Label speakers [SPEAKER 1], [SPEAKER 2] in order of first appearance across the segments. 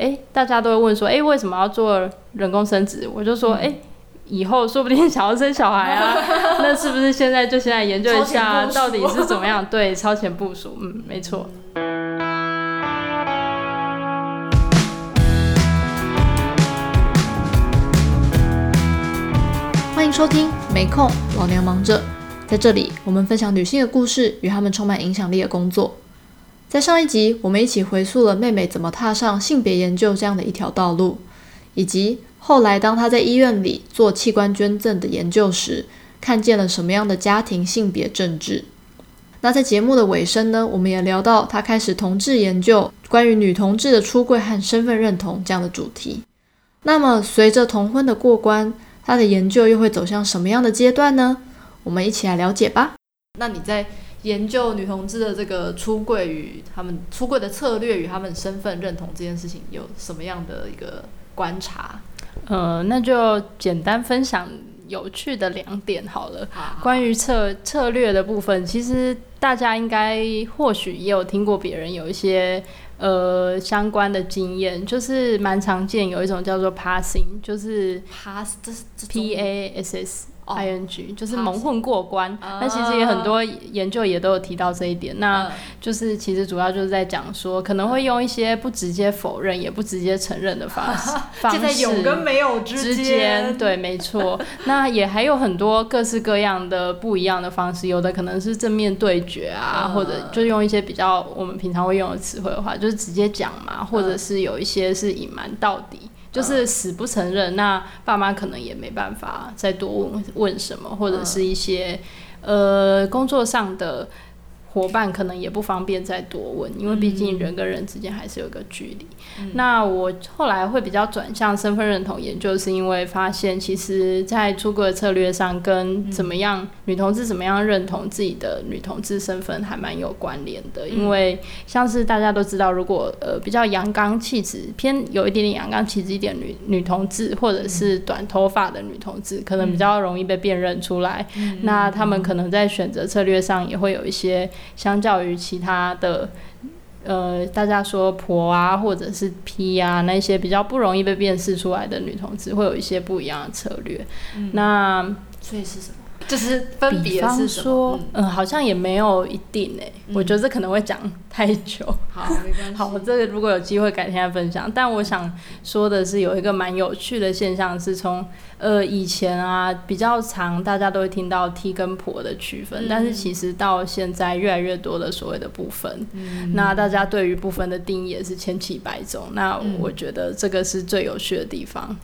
[SPEAKER 1] 哎，大家都会问说，哎，为什么要做人工生殖？我就说，哎、嗯，以后说不定想要生小孩啊，那是不是现在就现在研究一下到底是怎么样？对，超前部署，嗯，没错。
[SPEAKER 2] 欢迎收听，没空，老娘忙着。在这里，我们分享女性的故事与她们充满影响力的工作。在上一集，我们一起回溯了妹妹怎么踏上性别研究这样的一条道路，以及后来当她在医院里做器官捐赠的研究时，看见了什么样的家庭性别政治。那在节目的尾声呢，我们也聊到她开始同志研究，关于女同志的出柜和身份认同这样的主题。那么，随着同婚的过关，她的研究又会走向什么样的阶段呢？我们一起来了解吧。那你在研究女同志的这个出柜与他们出柜的策略与他们身份认同这件事情，有什么样的一个观察？
[SPEAKER 1] 呃，那就简单分享有趣的两点好了。关于策策略的部分，其实大家应该或许也有听过别人有一些呃相关的经验，就是蛮常见有一种叫做 passing，就是
[SPEAKER 2] pass，这是
[SPEAKER 1] P A S S。I N G 就是蒙混过关，那、
[SPEAKER 2] uh,
[SPEAKER 1] 其实也很多研究也都有提到这一点。Uh, 那就是其实主要就是在讲说，可能会用一些不直接否认，也不直接承认的方式，方式
[SPEAKER 2] 在有跟没有之间。
[SPEAKER 1] 对，没错。那也还有很多各式各样的不一样的方式，有的可能是正面对决啊，uh, 或者就用一些比较我们平常会用的词汇的话，就是直接讲嘛，或者是有一些是隐瞒到底。就是死不承认，那爸妈可能也没办法再多问问什么，或者是一些呃工作上的。伙伴可能也不方便再多问，因为毕竟人跟人之间还是有个距离。嗯。那我后来会比较转向身份认同研究，是因为发现其实，在出柜的策略上，跟怎么样女同志怎么样认同自己的女同志身份还蛮有关联的。因为像是大家都知道，如果呃比较阳刚气质偏有一点点阳刚气质一点女女同志，或者是短头发的女同志，可能比较容易被辨认出来。那他们可能在选择策略上也会有一些。相较于其他的，呃，大家说婆啊，或者是 P 啊，那些比较不容易被辨识出来的女同志，会有一些不一样的策略。嗯、那
[SPEAKER 2] 所以是什么？就是分别是
[SPEAKER 1] 说，嗯，好像也没有一定诶、欸嗯。我觉得这可能会讲太久。
[SPEAKER 2] 好，没关系。
[SPEAKER 1] 好，这个如果有机会改天再分享。但我想说的是，有一个蛮有趣的现象，是从呃以前啊比较常大家都会听到 T 跟婆的区分、嗯，但是其实到现在越来越多的所谓的部分。嗯。那大家对于部分的定义也是千奇百种。那我觉得这个是最有趣的地方。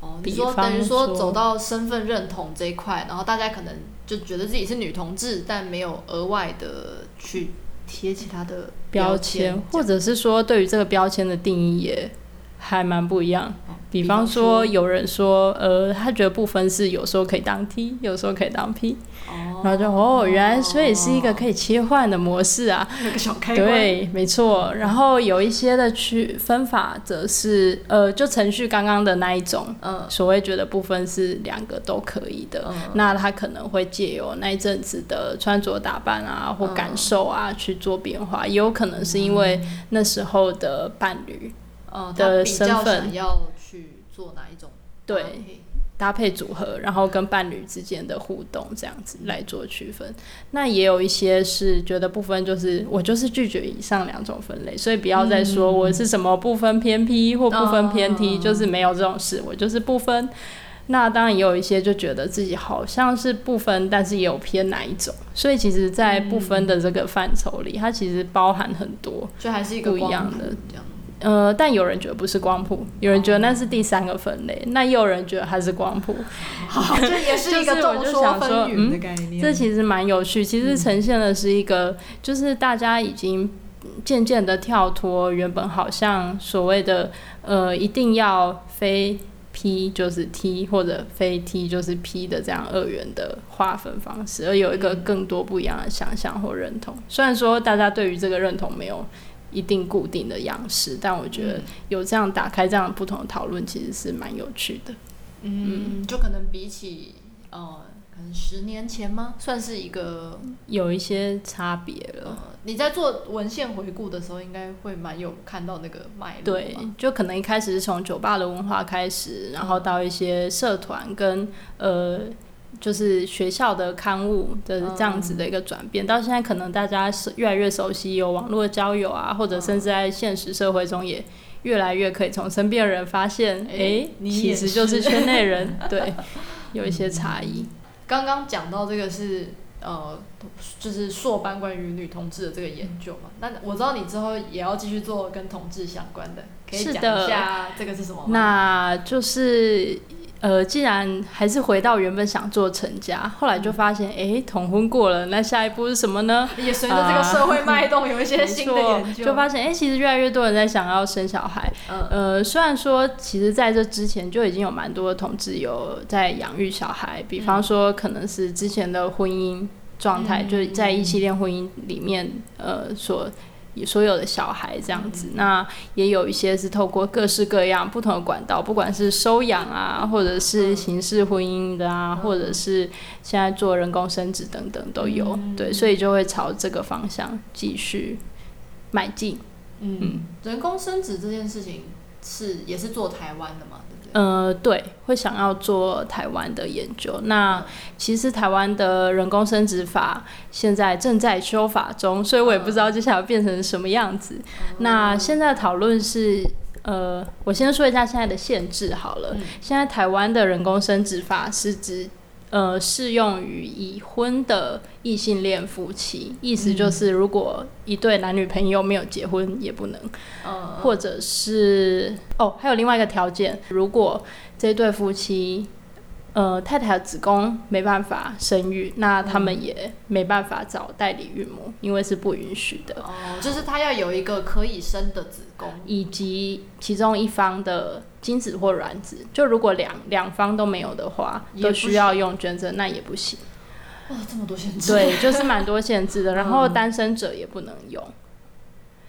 [SPEAKER 2] 哦，比如说等于说走到身份认同这一块，然后大家可能就觉得自己是女同志，但没有额外的去贴其他的标签，
[SPEAKER 1] 或者是说对于这个标签的定义也还蛮不一样。哦比方说，有人说，呃，他觉得不分是有时候可以当 T，有时候可以当 P，哦，然后就哦，原来所以是一个可以切换的模式啊，
[SPEAKER 2] 那个小开关，
[SPEAKER 1] 对，没错。然后有一些的区分法则是，呃，就程序刚刚的那一种，嗯，所谓觉得部分是两个都可以的，嗯，那他可能会借由那一阵子的穿着打扮啊或感受啊去做变化，也有可能是因为那时候的伴侣。
[SPEAKER 2] 呃、
[SPEAKER 1] 的身份。
[SPEAKER 2] 要去做哪一种
[SPEAKER 1] 对搭配组合，然后跟伴侣之间的互动这样子来做区分。那也有一些是觉得不分，就是我就是拒绝以上两种分类，所以不要再说我是什么不分偏僻或不分偏 T，嗯，就是没有这种事，我就是不分。那当然也有一些就觉得自己好像是不分，但是也有偏哪一种。所以其实，在不分的这个范畴里，它其实包含很多，
[SPEAKER 2] 就还是一个不一样的。
[SPEAKER 1] 呃，但有人觉得不是光谱，有人觉得那是第三个分类，那也有人觉得它是光谱。
[SPEAKER 2] 好，这也是一个 众说纷纭的概念。
[SPEAKER 1] 嗯，这其实蛮有趣，其实呈现的是一个，就是大家已经渐渐的跳脱原本好像所谓的呃，一定要非 P 就是 T 或者非 T 就是 P 的这样二元的划分方式，而有一个更多不一样的想象或认同。虽然说大家对于这个认同没有。一定固定的样式，但我觉得有这样打开这样不同的讨论，其实是蛮有趣的。
[SPEAKER 2] 嗯，就可能比起呃，可能十年前吗？算是一个
[SPEAKER 1] 有一些差别了。
[SPEAKER 2] 呃，你在做文献回顾的时候，应该会蛮有看到那个脉络。
[SPEAKER 1] 对，就可能一开始是从酒吧的文化开始，然后到一些社团跟呃。就是学校的刊物的这样子的一个转变，嗯、到现在可能大家是越来越熟悉有网络交友啊，或者甚至在现实社会中也越来越可以从身边的人发现，哎、欸，你其实就是。圈内人，对，有一些差异。
[SPEAKER 2] 刚刚讲到这个是呃，就是硕班关于女同志的这个研究嘛，那我知道你之后也要继续做跟同志相关的，可以讲一下这个是什么吗？
[SPEAKER 1] 那就是。呃，既然还是回到原本想做成家，后来就发现，哎、欸，同婚过了，那下一步是什么呢？
[SPEAKER 2] 也随着这个社会脉动，有一些新的研究，
[SPEAKER 1] 就发现，哎、欸，其实越来越多人在想要生小孩。嗯、呃，虽然说，其实在这之前就已经有蛮多的同志有在养育小孩，比方说，可能是之前的婚姻状态，嗯、就是在异性恋婚姻里面，呃，所。所有的小孩这样子，那也有一些是透过各式各样不同的管道，不管是收养啊，或者是形式婚姻的啊，或者是现在做人工生殖等等都有。对，所以就会朝这个方向继续迈进。
[SPEAKER 2] 嗯，人工生殖这件事情是也是做台湾的吗？
[SPEAKER 1] 呃，对，会想要做台湾的研究。那其实台湾的人工生殖法现在正在修法中，所以我也不知道接下来变成什么样子。嗯、那现在讨论是，呃，我先说一下现在的限制好了。嗯、现在台湾的人工生殖法是指。呃，适用于已婚的异性恋夫妻，意思就是，如果一对男女朋友没有结婚也不能，嗯、或者是哦，还有另外一个条件，如果这对夫妻。呃，太太的子宫没办法生育，那他们也没办法找代理孕母，因为是不允许的。
[SPEAKER 2] 哦，就是他要有一个可以生的子宫，
[SPEAKER 1] 以及其中一方的精子或卵子。就如果两两方都没有的话，都需要用捐赠，那也不行。
[SPEAKER 2] 哇，这么多限制！
[SPEAKER 1] 对，就是蛮多限制的。然后单身者也不能用。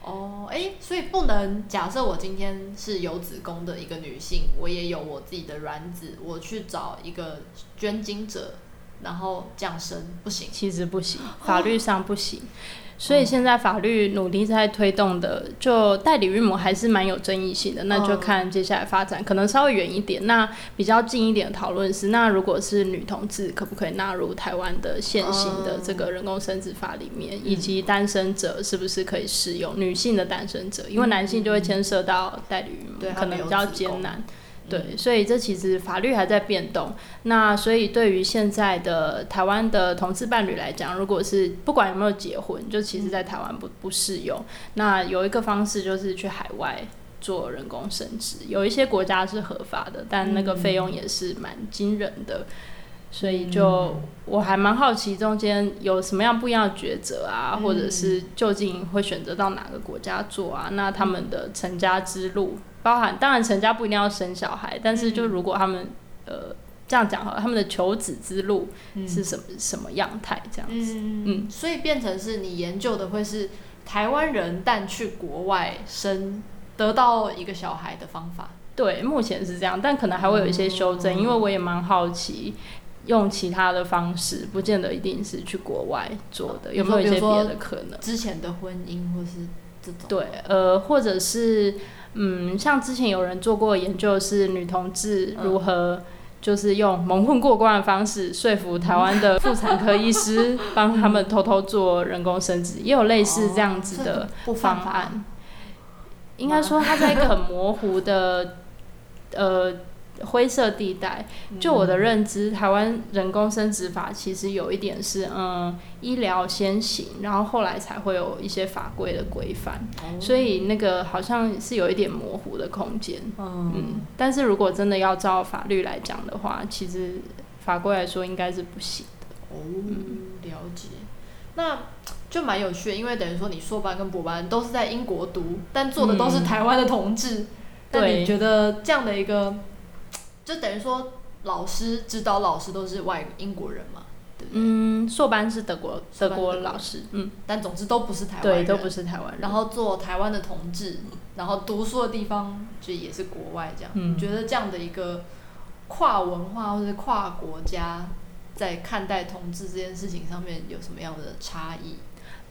[SPEAKER 2] 哦，哎、欸，所以不能假设我今天是有子宫的一个女性，我也有我自己的卵子，我去找一个捐精者，然后降生不行？
[SPEAKER 1] 其实不行，法律上不行。哦所以现在法律努力在推动的，就代理孕母还是蛮有争议性的，那就看接下来发展，可能稍微远一点。那比较近一点的讨论是，那如果是女同志，可不可以纳入台湾的现行的这个人工生殖法里面，以及单身者是不是可以适用？女性的单身者，因为男性就会牵涉到代理孕母，可能比较艰难。对，所以这其实法律还在变动。那所以对于现在的台湾的同志伴侣来讲，如果是不管有没有结婚，就其实在台湾不不适用。那有一个方式就是去海外做人工生殖，有一些国家是合法的，但那个费用也是蛮惊人的。所以就我还蛮好奇中间有什么样不一样的抉择啊，或者是究竟会选择到哪个国家做啊？那他们的成家之路。包含当然成家不一定要生小孩，但是就如果他们、嗯、呃这样讲好了，他们的求子之路是什么、嗯、什么样态这样子？嗯，
[SPEAKER 2] 嗯，所以变成是你研究的会是台湾人但去国外生得到一个小孩的方法。
[SPEAKER 1] 对，目前是这样，但可能还会有一些修正，嗯、因为我也蛮好奇用其他的方式，不见得一定是去国外做的，有没有一些别的可能？
[SPEAKER 2] 之前的婚姻或是这种？
[SPEAKER 1] 对，呃，或者是。嗯，像之前有人做过研究，是女同志如何就是用蒙混过关的方式说服台湾的妇产科医师帮他们偷偷做人工生殖，也有类似这样子的方案。应该说，它在一个很模糊的呃。灰色地带，就我的认知，台湾人工生殖法其实有一点是，嗯，医疗先行，然后后来才会有一些法规的规范，所以那个好像是有一点模糊的空间，嗯，但是如果真的要照法律来讲的话，其实法规来说应该是不行的。
[SPEAKER 2] 哦，了解，那就蛮有趣的，因为等于说你硕班跟博班都是在英国读，但做的都是台湾的同志，那你觉得这样的一个？就等于说，老师指导老师都是外英国人嘛，对不对？
[SPEAKER 1] 嗯，硕班是德国德国老师，嗯，
[SPEAKER 2] 但总之都不是台湾人，
[SPEAKER 1] 对，都不是台湾人。
[SPEAKER 2] 然后做台湾的同志，然后读书的地方就也是国外这样。嗯，觉得这样的一个跨文化或者跨国家在看待同志这件事情上面有什么样的差异？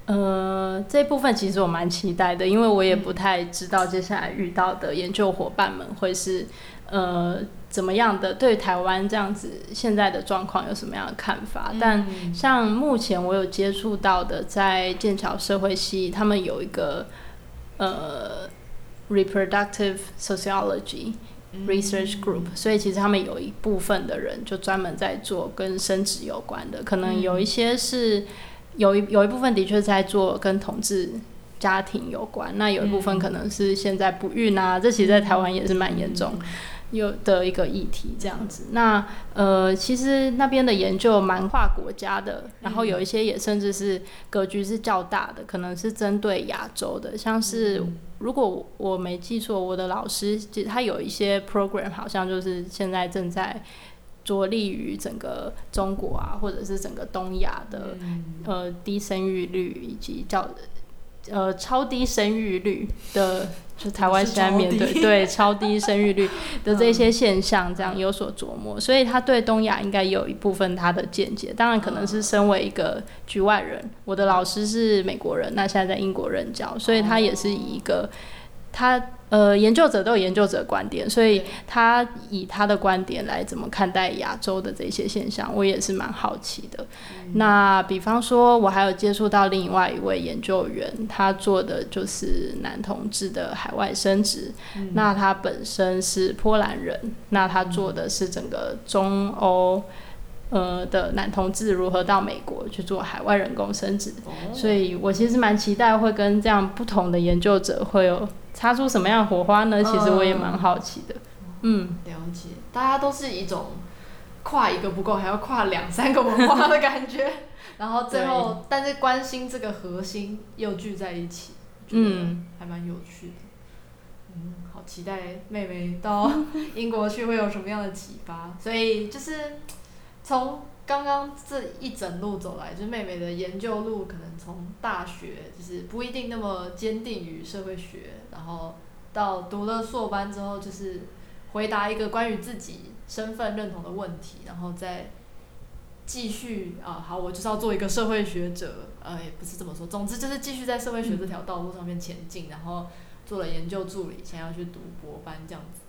[SPEAKER 1] 呃，这部分其实我蛮期待的，因为我也不太知道接下来遇到的研究伙伴们会是呃怎么样的，对台湾这样子现在的状况有什么样的看法。嗯、但像目前我有接触到的，在剑桥社会系，他们有一个呃 reproductive sociology research group，、嗯、所以其实他们有一部分的人就专门在做跟生殖有关的，可能有一些是。有一有一部分的确在做跟同志家庭有关，那有一部分可能是现在不孕啊，嗯、这其实在台湾也是蛮严重有的一个议题这样子。那呃，其实那边的研究蛮跨国家的，然后有一些也甚至是格局是较大的，可能是针对亚洲的，像是如果我没记错，我的老师其实他有一些 program，好像就是现在正在。着力于整个中国啊，或者是整个东亚的、嗯、呃低生育率以及较呃超低生育率的，就台湾现在面对超对超低生育率 的这些现象，这样有所琢磨。嗯、所以他对东亚应该有一部分他的见解。当然，可能是身为一个局外人，嗯、我的老师是美国人，那现在在英国任教，所以他也是以一个他。呃，研究者都有研究者观点，所以他以他的观点来怎么看待亚洲的这些现象，我也是蛮好奇的。嗯、那比方说，我还有接触到另外一位研究员，他做的就是男同志的海外生殖。嗯、那他本身是波兰人，那他做的是整个中欧呃的男同志如何到美国去做海外人工生殖。哦、所以我其实蛮期待会跟这样不同的研究者会有。擦出什么样的火花呢？其实我也蛮好奇的。嗯，
[SPEAKER 2] 了解。大家都是一种跨一个不够，还要跨两三个文化的感觉。然后最后，但是关心这个核心又聚在一起，嗯，还蛮有趣的。嗯，好期待妹妹到英国去会有什么样的启发。所以就是从。刚刚这一整路走来，就是妹妹的研究路，可能从大学就是不一定那么坚定于社会学，然后到读了硕班之后，就是回答一个关于自己身份认同的问题，然后再继续啊，好，我就是要做一个社会学者，呃，也不是这么说，总之就是继续在社会学这条道路上面前进，然后做了研究助理，想要去读博班这样子。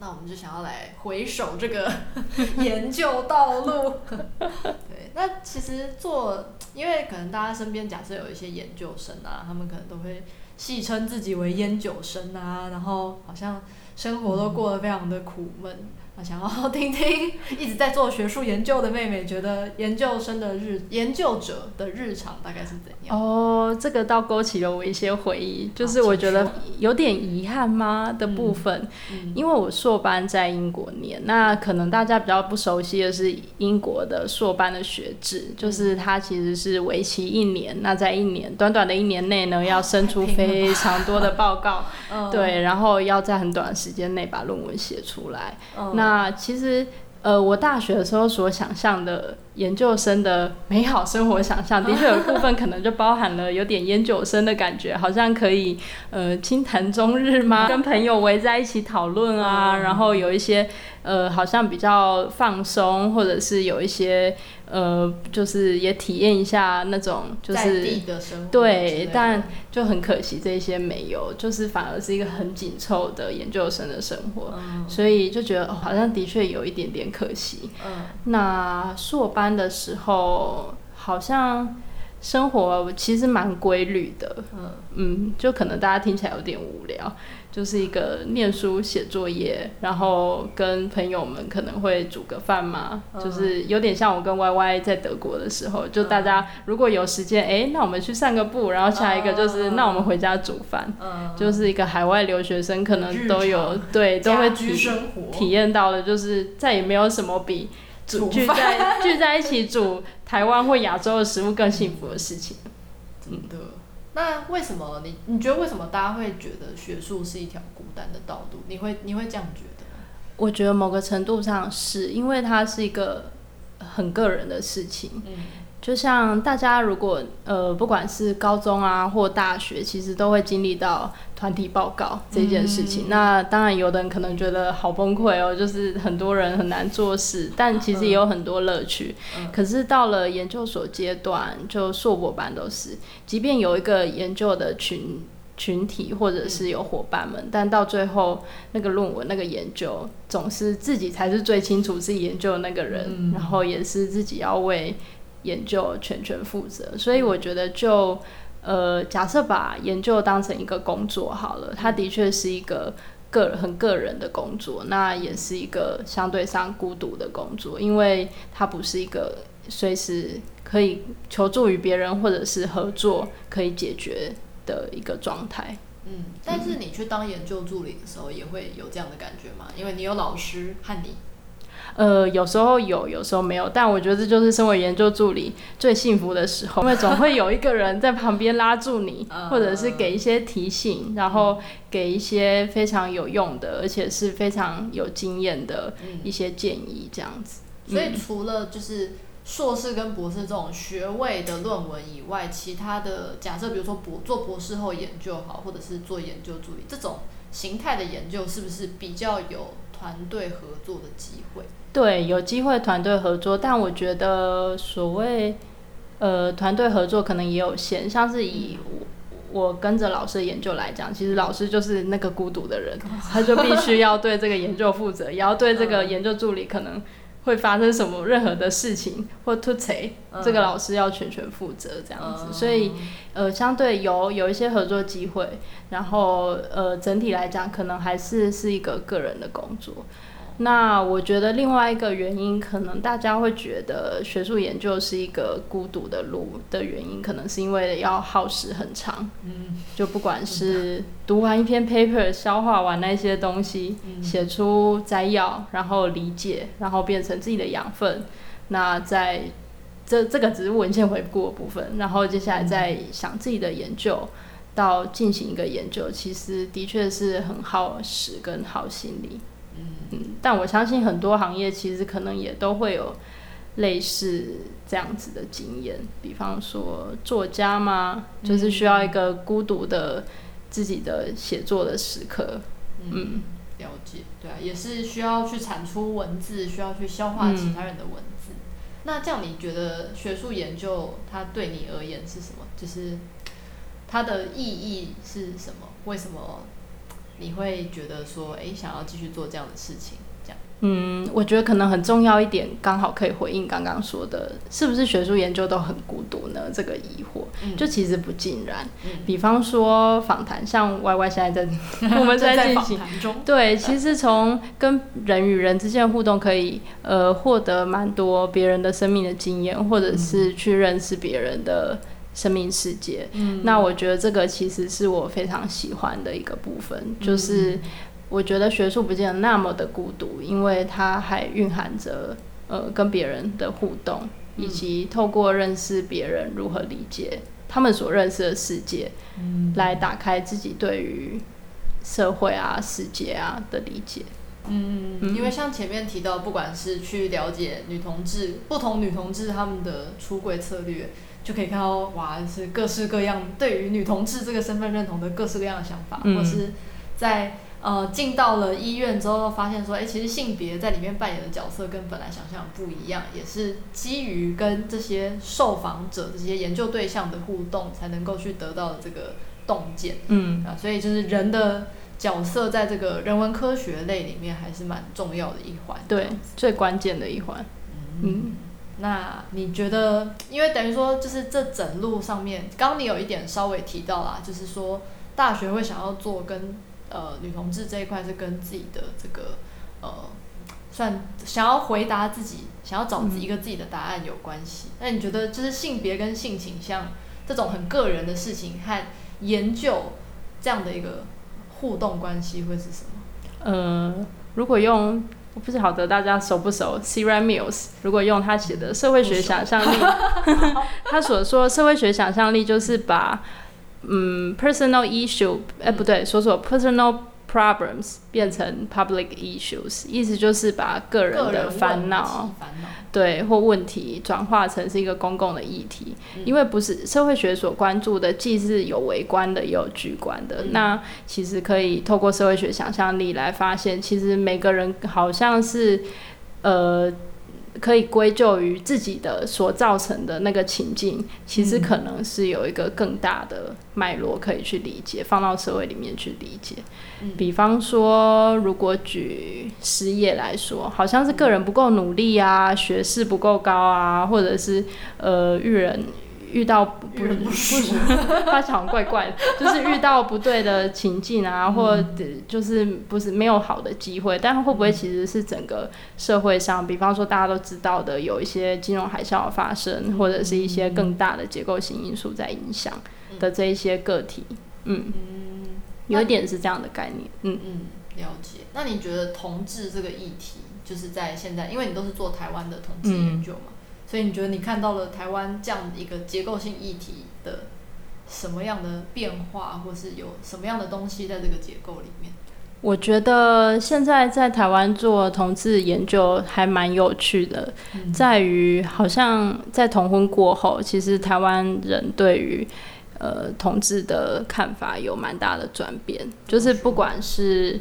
[SPEAKER 2] 那我们就想要来回首这个 研究道路，对。那其实做，因为可能大家身边假设有一些研究生啊，他们可能都会戏称自己为烟酒生啊，然后好像生活都过得非常的苦闷。想要听听一直在做学术研究的妹妹，觉得研究生的日研究者的日常大概是怎样？
[SPEAKER 1] 哦，这个倒勾起了我一些回忆，就是我觉得有点遗憾吗的部分，嗯、因为我硕班在英国念，那可能大家比较不熟悉的是英国的硕班的学制，就是它其实是为期一年，那在一年短短的一年内呢，要生出非常多的报告，对，然后要在很短的时间内把论文写出来，嗯、那。那其实，呃，我大学的时候所想象的研究生的美好生活想象，的确 有部分可能就包含了有点烟酒生的感觉，好像可以呃轻谈终日吗？跟朋友围在一起讨论啊，然后有一些。呃，好像比较放松，或者是有一些呃，就是也体验一下那种就是对，但就很可惜这些没有，就是反而是一个很紧凑的研究生的生活，嗯、所以就觉得、哦、好像的确有一点点可惜。嗯，那硕班的时候好像生活其实蛮规律的，嗯。嗯，就可能大家听起来有点无聊。就是一个念书写作业，然后跟朋友们可能会煮个饭嘛，嗯、就是有点像我跟 Y Y 在德国的时候，就大家如果有时间，哎、嗯，那我们去散个步，然后下一个就是、嗯、那我们回家煮饭，嗯、就是一个海外留学生可能都有对都会体体验到的，就是再也没有什么比煮聚在聚在一起煮台湾或亚洲的食物更幸福的事情，
[SPEAKER 2] 真的。那为什么你你觉得为什么大家会觉得学术是一条孤单的道路？你会你会这样觉得吗？
[SPEAKER 1] 我觉得某个程度上是因为它是一个很个人的事情。嗯，就像大家如果呃，不管是高中啊或大学，其实都会经历到团体报告这件事情。嗯、那当然，有的人可能觉得好崩溃哦，就是很多人很难做事，但其实也有很多乐趣。嗯、可是到了研究所阶段，就硕博班都是，即便有一个研究的群群体或者是有伙伴们，嗯、但到最后那个论文那个研究，总是自己才是最清楚自己研究的那个人，嗯、然后也是自己要为。研究全权负责，所以我觉得就呃，假设把研究当成一个工作好了，它的确是一个个很个人的工作，那也是一个相对上孤独的工作，因为它不是一个随时可以求助于别人或者是合作可以解决的一个状态。
[SPEAKER 2] 嗯，但是你去当研究助理的时候，也会有这样的感觉吗？因为你有老师和你。
[SPEAKER 1] 呃，有时候有，有时候没有，但我觉得这就是身为研究助理最幸福的时候，因为总会有一个人在旁边拉住你，或者是给一些提醒，然后给一些非常有用的，而且是非常有经验的一些建议，这样子。
[SPEAKER 2] 嗯。所以除了就是硕士跟博士这种学位的论文以外，其他的假设，比如说博做博士后研究好，或者是做研究助理这种形态的研究，是不是比较有团队合作的机会？
[SPEAKER 1] 对，有机会团队合作，但我觉得所谓呃团队合作可能也有限。像是以我，我跟着老师的研究来讲，其实老师就是那个孤独的人，他就必须要对这个研究负责，也要对这个研究助理可能会发生什么任何的事情或突袭，这个老师要全权负责这样子。所以呃，相对有有一些合作机会，然后呃整体来讲，可能还是是一个个人的工作。那我觉得另外一个原因，可能大家会觉得学术研究是一个孤独的路的原因，可能是因为要耗时很长。嗯，就不管是读完一篇 paper，消化完那些东西，写出摘要，然后理解，然后变成自己的养分。那在这这个只是文献回顾的部分，然后接下来再想自己的研究，到进行一个研究，其实的确是很耗时跟耗心力。嗯，但我相信很多行业其实可能也都会有类似这样子的经验，比方说作家嘛，就是需要一个孤独的自己的写作的时刻。嗯，嗯，
[SPEAKER 2] 了解，对啊，也是需要去产出文字，需要去消化其他人的文字。嗯，那这样你觉得学术研究它对你而言是什么？就是它的意义是什么？为什么？你会觉得说，哎，想要继续做这样的事情，这样？
[SPEAKER 1] 嗯，我觉得可能很重要一点，刚好可以回应刚刚说的，是不是学术研究都很孤独呢？这个疑惑，嗯、就其实不尽然。嗯、比方说访谈，像 Y Y 现在 在我们在进行，对，其实从跟人与人之间的互动，可以呃获得蛮多别人的生命的经验，或者是去认识别人的。生命世界，嗯，那我觉得这个其实是我非常喜欢的一个部分，嗯，就是我觉得学术不见得那么的孤独，因为它还蕴含着呃跟别人的互动，以及透过认识别人如何理解他们所认识的世界，嗯，来打开自己对于社会啊、世界啊的理解。
[SPEAKER 2] 嗯，因为像前面提到，不管是去了解女同志，不同女同志他们的出柜策略。就可以看到，哇，是各式各样对于女同志这个身份认同的各式各样的想法，嗯、或是在呃进到了医院之后，发现说，哎、欸，其实性别在里面扮演的角色跟本来想象不一样，也是基于跟这些受访者、这些研究对象的互动，才能够去得到的这个洞见。嗯啊，所以就是人的角色在这个人文科学类里面还是蛮重要的一环，
[SPEAKER 1] 对，最关键的一环。嗯。嗯
[SPEAKER 2] 那你觉得，因为等于说，就是这整路上面，刚刚你有一点稍微提到啦，就是说大学会想要做跟呃女同志这一块是跟自己的这个呃算想要回答自己，想要找一个自己的答案有关系。那、嗯、你觉得，就是性别跟性倾向这种很个人的事情和研究这样的一个互动关系会是什么？
[SPEAKER 1] 呃，如果用。我不晓得大家熟不熟？Cyril Mills，如果用他写的社会学想象力，他所说社会学想象力就是把嗯 personal issue，哎、欸、不对，说说 personal problems 变成 public issues，意思就是把个人的烦恼，对或问题转化成是一个公共的议题。嗯、因为不是社会学所关注的，既是有微观的，也有局观的。嗯、那其实可以透过社会学想象力来发现，其实每个人好像是呃。可以归咎于自己的所造成的那个情境，其实可能是有一个更大的脉络可以去理解，放到社会里面去理解。比方说，如果举失业来说，好像是个人不够努力啊，学识不够高啊，或者是呃，育人。遇到不不 不是，他想怪怪的，就是遇到不对的情境啊，嗯、或者就是不是没有好的机会，但会不会其实是整个社会上，比方说大家都知道的，有一些金融海啸的发生，或者是一些更大的结构性因素在影响的这一些个体，嗯，嗯。有一点是这样的概念，嗯。
[SPEAKER 2] 嗯，了解。那你觉得同志这个议题，就是在现在，因为你都是做台湾的同志研究嘛？嗯所以你觉得你看到了台湾这样的一个结构性议题的什么样的变化，或是有什么样的东西在这个结构里面？
[SPEAKER 1] 我觉得现在在台湾做同志研究还蛮有趣的，嗯、在于好像在同婚过后，其实台湾人对于呃同志的看法有蛮大的转变，就是不管是。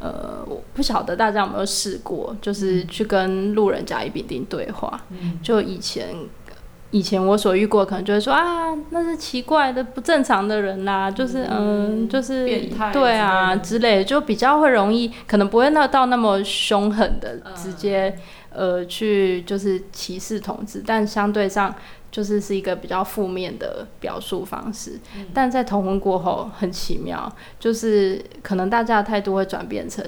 [SPEAKER 1] 呃，我不晓得大家有没有试过，就是去跟路人甲乙丙丁对话。嗯、就以前，以前我所遇过，可能就会说啊，那是奇怪的、不正常的人啦，就是嗯、呃，就是对啊之类的，就比较会容易，可能不会那到那么凶狠的直接、嗯、呃去就是歧视同志，但相对上。就是是一个比较负面的表述方式，嗯、但在同婚过后很奇妙，就是可能大家的态度会转变成，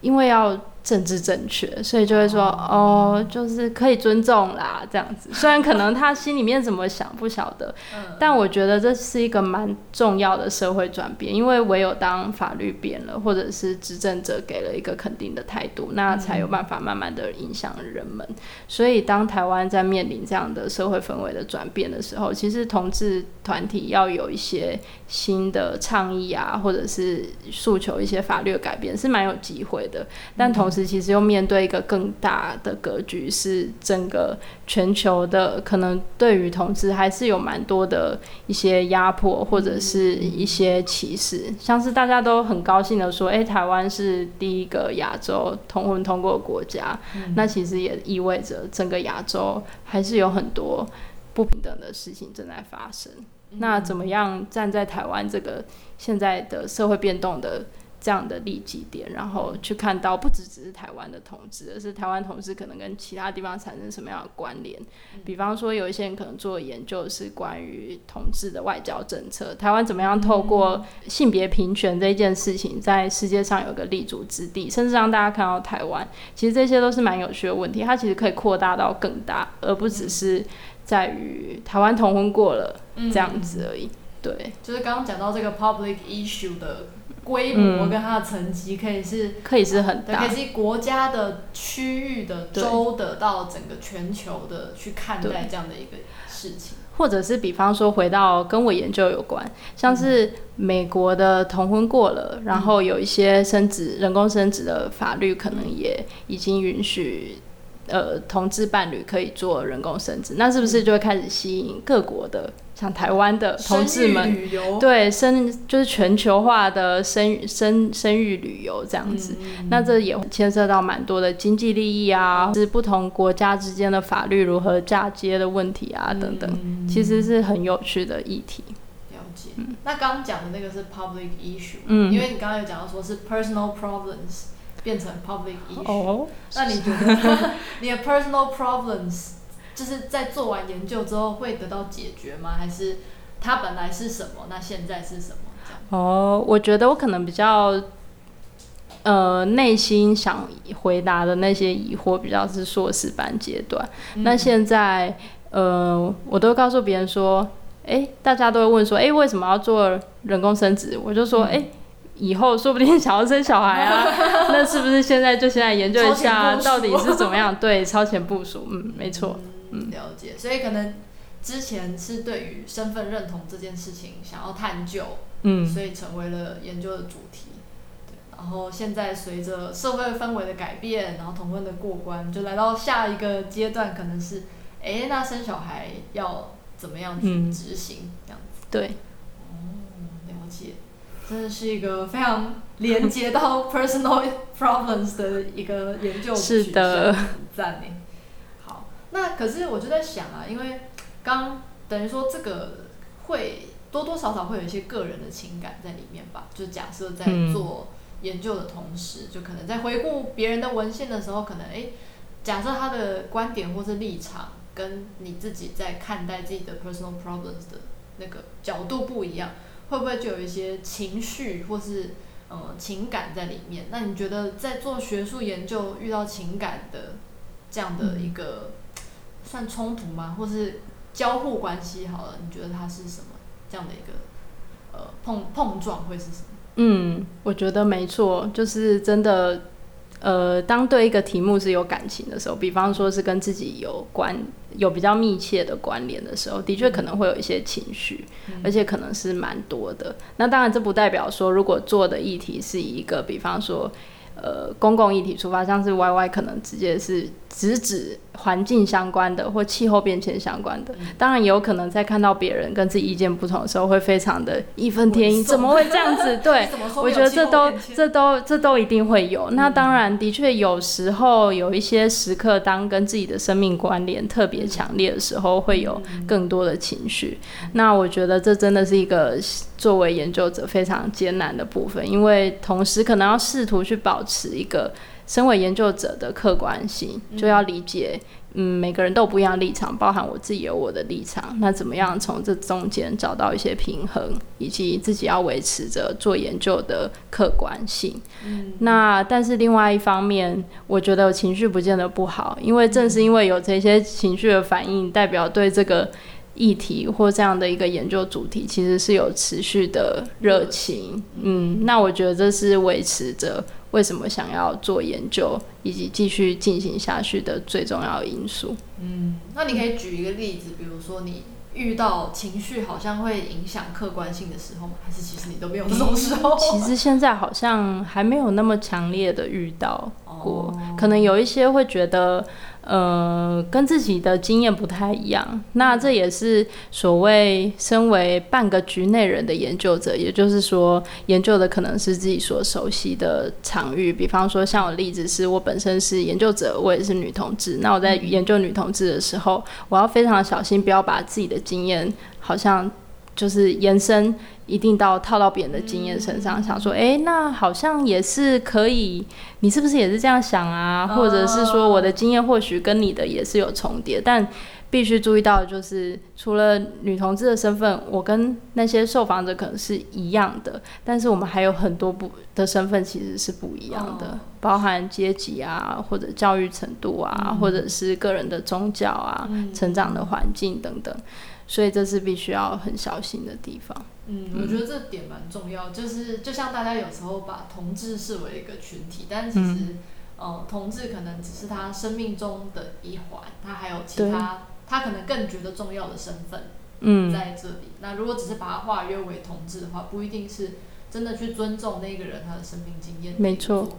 [SPEAKER 1] 因为要。政治正确，所以就会说哦，就是可以尊重啦，这样子。虽然可能他心里面怎么想不晓得，但我觉得这是一个蛮重要的社会转变，因为唯有当法律变了，或者是执政者给了一个肯定的态度，那才有办法慢慢的影响人们。所以当台湾在面临这样的社会氛围的转变的时候，其实同志团体要有一些新的倡议啊，或者是诉求一些法律的改变，是蛮有机会的。但同时，其实又面对一个更大的格局，是整个全球的可能对于同志还是有蛮多的一些压迫或者是一些歧视，像是大家都很高兴的说，哎，台湾是第一个亚洲同婚通过的国家，嗯、那其实也意味着整个亚洲还是有很多不平等的事情正在发生。嗯、那怎么样站在台湾这个现在的社会变动的？这样的利基点，然后去看到不只只是台湾的同志，而是台湾同志可能跟其他地方产生什么样的关联。比方说，有一些人可能做研究是关于同志的外交政策，台湾怎么样透过性别平权这件事情，在世界上有个立足之地，甚至让大家看到台湾。其实这些都是蛮有趣的问题，它其实可以扩大到更大，而不只是在于台湾同婚过了这样子而已。对，
[SPEAKER 2] 就是刚刚讲到这个 public issue 的。规模跟它的层级可以是、嗯、
[SPEAKER 1] 可以是很大，
[SPEAKER 2] 可以是国家的、区域的、州的到整个全球的去看待这样的一个事情，
[SPEAKER 1] 或者是比方说回到跟我研究有关，像是美国的同婚过了，嗯、然后有一些生殖人工生殖的法律可能也已经允许。呃，同志伴侣可以做人工生殖，那是不是就会开始吸引各国的，像台湾的同志们，对生就是全球化的生生生育旅游这样子？嗯、那这也牵涉到蛮多的经济利益啊，是不同国家之间的法律如何嫁接的问题啊，等等，嗯、其实是很有趣的议题。
[SPEAKER 2] 了解。嗯、那刚刚讲的那个是 public issue，嗯，因为你刚刚有讲到说是 personal problems。变成 public issue，、oh, 那你觉得 你的 personal problems 就是在做完研究之后会得到解决吗？还是它本来是什么，那现在是什么？
[SPEAKER 1] 哦，oh, 我觉得我可能比较呃内心想回答的那些疑惑比较是硕士班阶段。嗯、那现在呃，我都告诉别人说，哎、欸，大家都会问说，哎、欸，为什么要做人工生殖？我就说，哎、以后说不定想要生小孩啊，那是不是现在就先来研究一下到底是怎么样？对，超前部署，嗯，没错，嗯，
[SPEAKER 2] 了解。所以可能之前是对于身份认同这件事情想要探究，嗯，所以成为了研究的主题。对，然后现在随着社会氛围的改变，然后同婚的过关，就来到下一个阶段，可能是，哎，那生小孩要怎么样去执行？嗯、这样子。
[SPEAKER 1] 对。
[SPEAKER 2] 哦，了解。真的是一个非常连接到 personal problems 的一个研究是的，很赞呢。好，那可是我就在想啊，因为刚等于说这个会多多少少会有一些个人的情感在里面吧？就假设在做研究的同时，嗯、就可能在回顾别人的文献的时候，可能哎，假设他的观点或是立场跟你自己在看待自己的 personal problems 的那个角度不一样。会不会就有一些情绪或是呃情感在里面？那你觉得在做学术研究遇到情感的这样的一个算冲突吗？或是交互关系？好了，你觉得它是什么这样的一个呃碰碰撞会是什么？
[SPEAKER 1] 嗯，我觉得没错，就是真的。呃，当对一个题目是有感情的时候，比方说是跟自己有关、有比较密切的关联的时候，的确可能会有一些情绪，嗯、而且可能是蛮多的。那当然，这不代表说如果做的议题是一个，比方说。呃，公共议题出发，像是 YY 可能直接是直指环境相关的或气候变迁相关的，嗯、当然也有可能在看到别人跟自己意见不同的时候，会非常的义愤填膺，怎么会这样子？对，我觉得这都这都这都一定会有。嗯、那当然，的确有时候有一些时刻，当跟自己的生命关联特别强烈的时候，会有更多的情绪。嗯、那我觉得这真的是一个。作为研究者非常艰难的部分，因为同时可能要试图去保持一个身为研究者的客观性，就要理解，嗯，每个人都有不一样的立场，包含我自己有我的立场。那怎么样从这中间找到一些平衡，以及自己要维持着做研究的客观性？嗯，那但是另外一方面，我觉得情绪不见得不好，因为正是因为有这些情绪的反应，代表对这个。议题或这样的一个研究主题，其实是有持续的热情，嗯，那我觉得这是维持着为什么想要做研究以及继续进行下去的最重要因素。
[SPEAKER 2] 嗯，那你可以举一个例子，比如说你遇到情绪好像会影响客观性的时候吗？还是其实你都没有这种时候？
[SPEAKER 1] 其实现在好像还没有那么强烈的遇到过，可能有一些会觉得。呃，跟自己的经验不太一样，那这也是所谓身为半个局内人的研究者，也就是说，研究的可能是自己所熟悉的场域。比方说，像我例子是我本身是研究者，我也是女同志。那我在研究女同志的时候，我要非常小心，不要把自己的经验好像就是延伸。一定到套到别人的经验身上，嗯、想说，哎、欸，那好像也是可以，你是不是也是这样想啊？哦、或者是说，我的经验或许跟你的也是有重叠，但必须注意到的就是，除了女同志的身份，我跟那些受访者可能是一样的，但是我们还有很多不的身份其实是不一样的，哦、包含阶级啊，或者教育程度啊，嗯、或者是个人的宗教啊，嗯、成长的环境等等。所以这是必须要很小心的地方。
[SPEAKER 2] 嗯，我觉得这点蛮重要，就是就像大家有时候把同志视为一个群体，但其实，嗯、呃，同志可能只是他生命中的一环，他还有其他，对他可能更觉得重要的身份，嗯，在这里。嗯、那如果只是把它化约为同志的话，不一定是真的去尊重那个人他的生命经验。没错。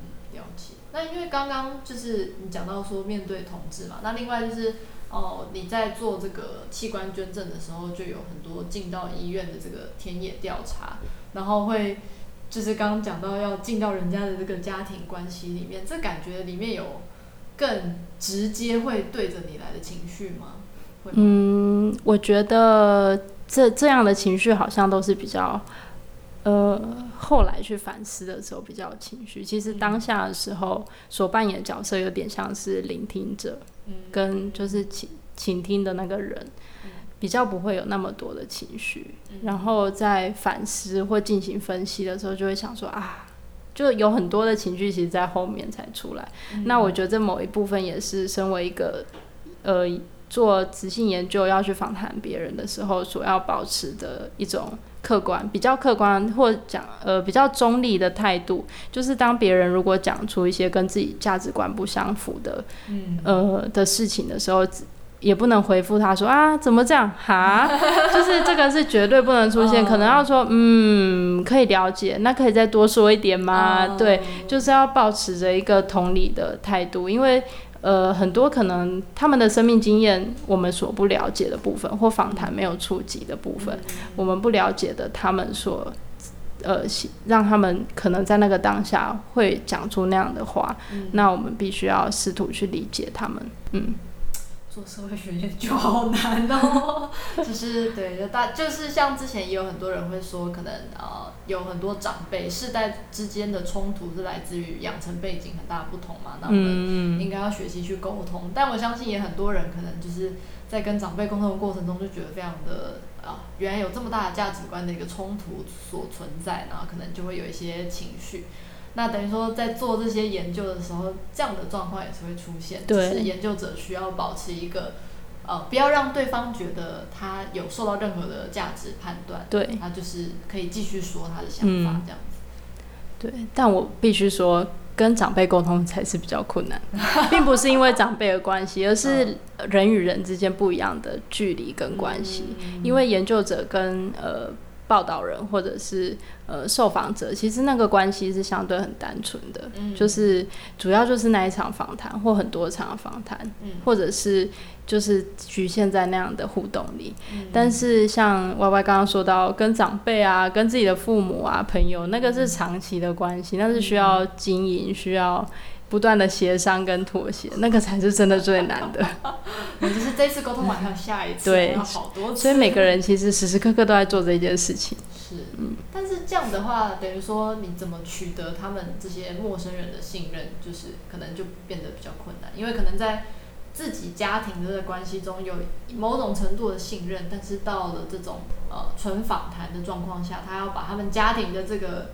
[SPEAKER 2] 嗯，了解。那因为刚刚就是你讲到说面对同志嘛，那另外就是。哦，你在做这个器官捐赠的时候，就有很多进到医院的这个田野调查，然后会就是刚刚讲到要进到人家的这个家庭关系里面，这感觉里面有更直接会对着你来的情绪吗？吗？
[SPEAKER 1] 嗯，我觉得这这样的情绪好像都是比较。呃，后来去反思的时候比较有情绪。其实当下的时候所扮演的角色有点像是聆听者，跟就是倾倾听的那个人，比较不会有那么多的情绪。然后在反思或进行分析的时候，就会想说啊，就有很多的情绪，其实在后面才出来。那我觉得这某一部分也是身为一个呃做质性研究要去访谈别人的时候，所要保持的一种。客观比较客观，或讲呃比较中立的态度，就是当别人如果讲出一些跟自己价值观不相符的，嗯、呃的事情的时候，也不能回复他说啊，怎么这样哈？就是这个是绝对不能出现，可能要说嗯，可以了解，那可以再多说一点吗？对，就是要保持着一个同理的态度，因为呃，很多可能他们的生命经验我们所不了解的部分，或访谈没有触及的部分，我们不了解的，他们所呃，让他们可能在那个当下会讲出那样的话，那我们必须要试图去理解他们，嗯。
[SPEAKER 2] 做社会学研究好难哦，就是对，就大就是像之前也有很多人会说，可能呃有很多长辈世代之间的冲突是来自于养成背景很大的不同嘛，那我们应该要学习去沟通。嗯、但我相信也很多人可能就是在跟长辈沟通的过程中就觉得非常的啊、呃，原来有这么大的价值观的一个冲突所存在，然后可能就会有一些情绪。那等于说，在做这些研究的时候，这样的状况也是会出现。对。只是研究者需要保持一个，呃，不要让对方觉得他有受到任何的价值判断。对。他就是可以继续说他的想法，这样子。
[SPEAKER 1] 嗯。对，但我必须说，跟长辈沟通才是比较困难，并不是因为长辈的关系，而是人与人之间不一样的距离跟关系。嗯。因为研究者跟呃。报道人或者是呃受访者，其实那个关系是相对很单纯的，嗯，就是主要就是那一场访谈或很多场访谈，嗯，或者是就是局限在那样的互动里。嗯，但是像 Y Y 刚刚说到，跟长辈啊、跟自己的父母啊、朋友，那个是长期的关系，那是需要经营、需要。不断的协商跟妥协，那个才是真的最难的。
[SPEAKER 2] 就是这次沟通完还有下一次，对，好多次。
[SPEAKER 1] 所以每个人其实时时刻刻都在做这件事情。
[SPEAKER 2] 是，嗯。但是这样的话，等于说你怎么取得他们这些陌生人的信任，就是可能就变得比较困难，因为可能在自己家庭的关系中有某种程度的信任，但是到了这种呃纯访谈的状况下，他要把他们家庭的这个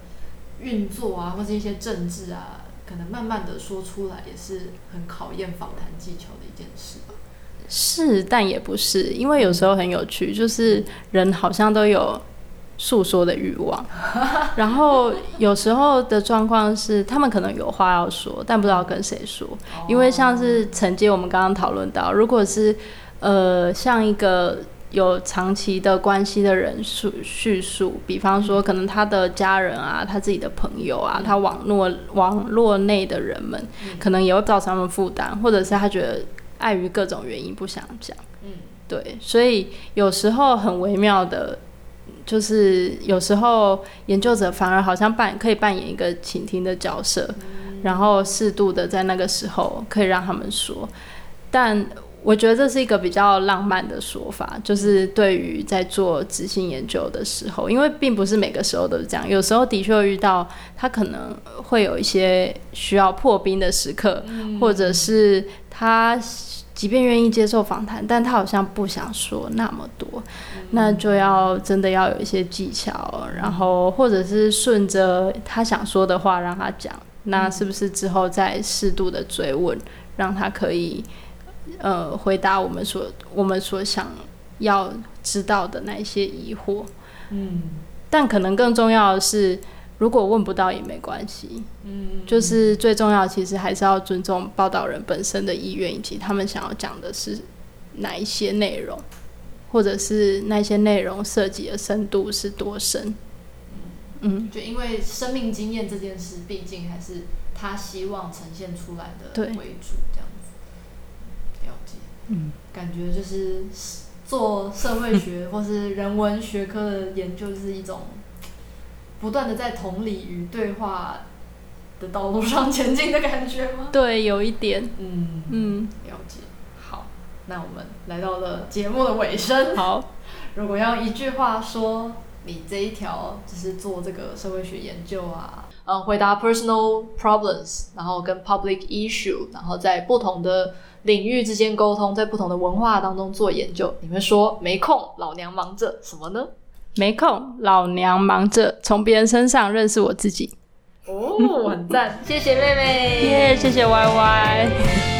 [SPEAKER 2] 运作啊，或者一些政治啊。可能慢慢的说出来也是很考验访谈技巧的一件事吧。
[SPEAKER 1] 是，但也不是，因为有时候很有趣，就是人好像都有诉说的欲望，然后有时候的状况是他们可能有话要说，但不知道跟谁说。因为像是承接我们刚刚讨论到，如果是呃像一个。有长期的关系的人述叙述，比方说可能他的家人啊，他自己的朋友啊，他网络网络内的人们，可能也会造成他们负担，或者是他觉得碍于各种原因不想讲。嗯，对，所以有时候很微妙的，就是有时候研究者反而好像扮可以扮演一个倾听的角色，然后适度的在那个时候可以让他们说，但。我觉得这是一个比较浪漫的说法，就是对于在做执行研究的时候，因为并不是每个时候都是这样，有时候的确遇到他可能会有一些需要破冰的时刻，嗯、或者是他即便愿意接受访谈，但他好像不想说那么多，嗯、那就要真的要有一些技巧，然后或者是顺着他想说的话让他讲，那是不是之后再适度的追问，让他可以。呃，回答我们所我们所想要知道的那些疑惑，嗯，但可能更重要的是，如果问不到也没关系，嗯，就是最重要，其实还是要尊重报道人本身的意愿，以及他们想要讲的是哪一些内容，或者是那些内容涉及的深度是多深，
[SPEAKER 2] 嗯，就因为生命经验这件事，毕竟还是他希望呈现出来的为主，这样。嗯，感觉就是做社会学 或是人文学科的研究，是一种不断的在同理与对话的道路上前进的感觉吗？
[SPEAKER 1] 对，有一点。
[SPEAKER 2] 嗯嗯，了解。好，那我们来到了节目的尾声。
[SPEAKER 1] 好，
[SPEAKER 2] 如果要一句话说，你这一条就是做这个社会学研究啊，呃，回答 personal problems，然后跟 public issue，然后在不同的。领域之间沟通，在不同的文化当中做研究。你们说没空，老娘忙着什么呢？
[SPEAKER 1] 没空，老娘忙着从别人身上认识我自己。
[SPEAKER 2] 哦，很赞，谢谢妹妹，
[SPEAKER 1] 耶，yeah, 谢谢 Y Y。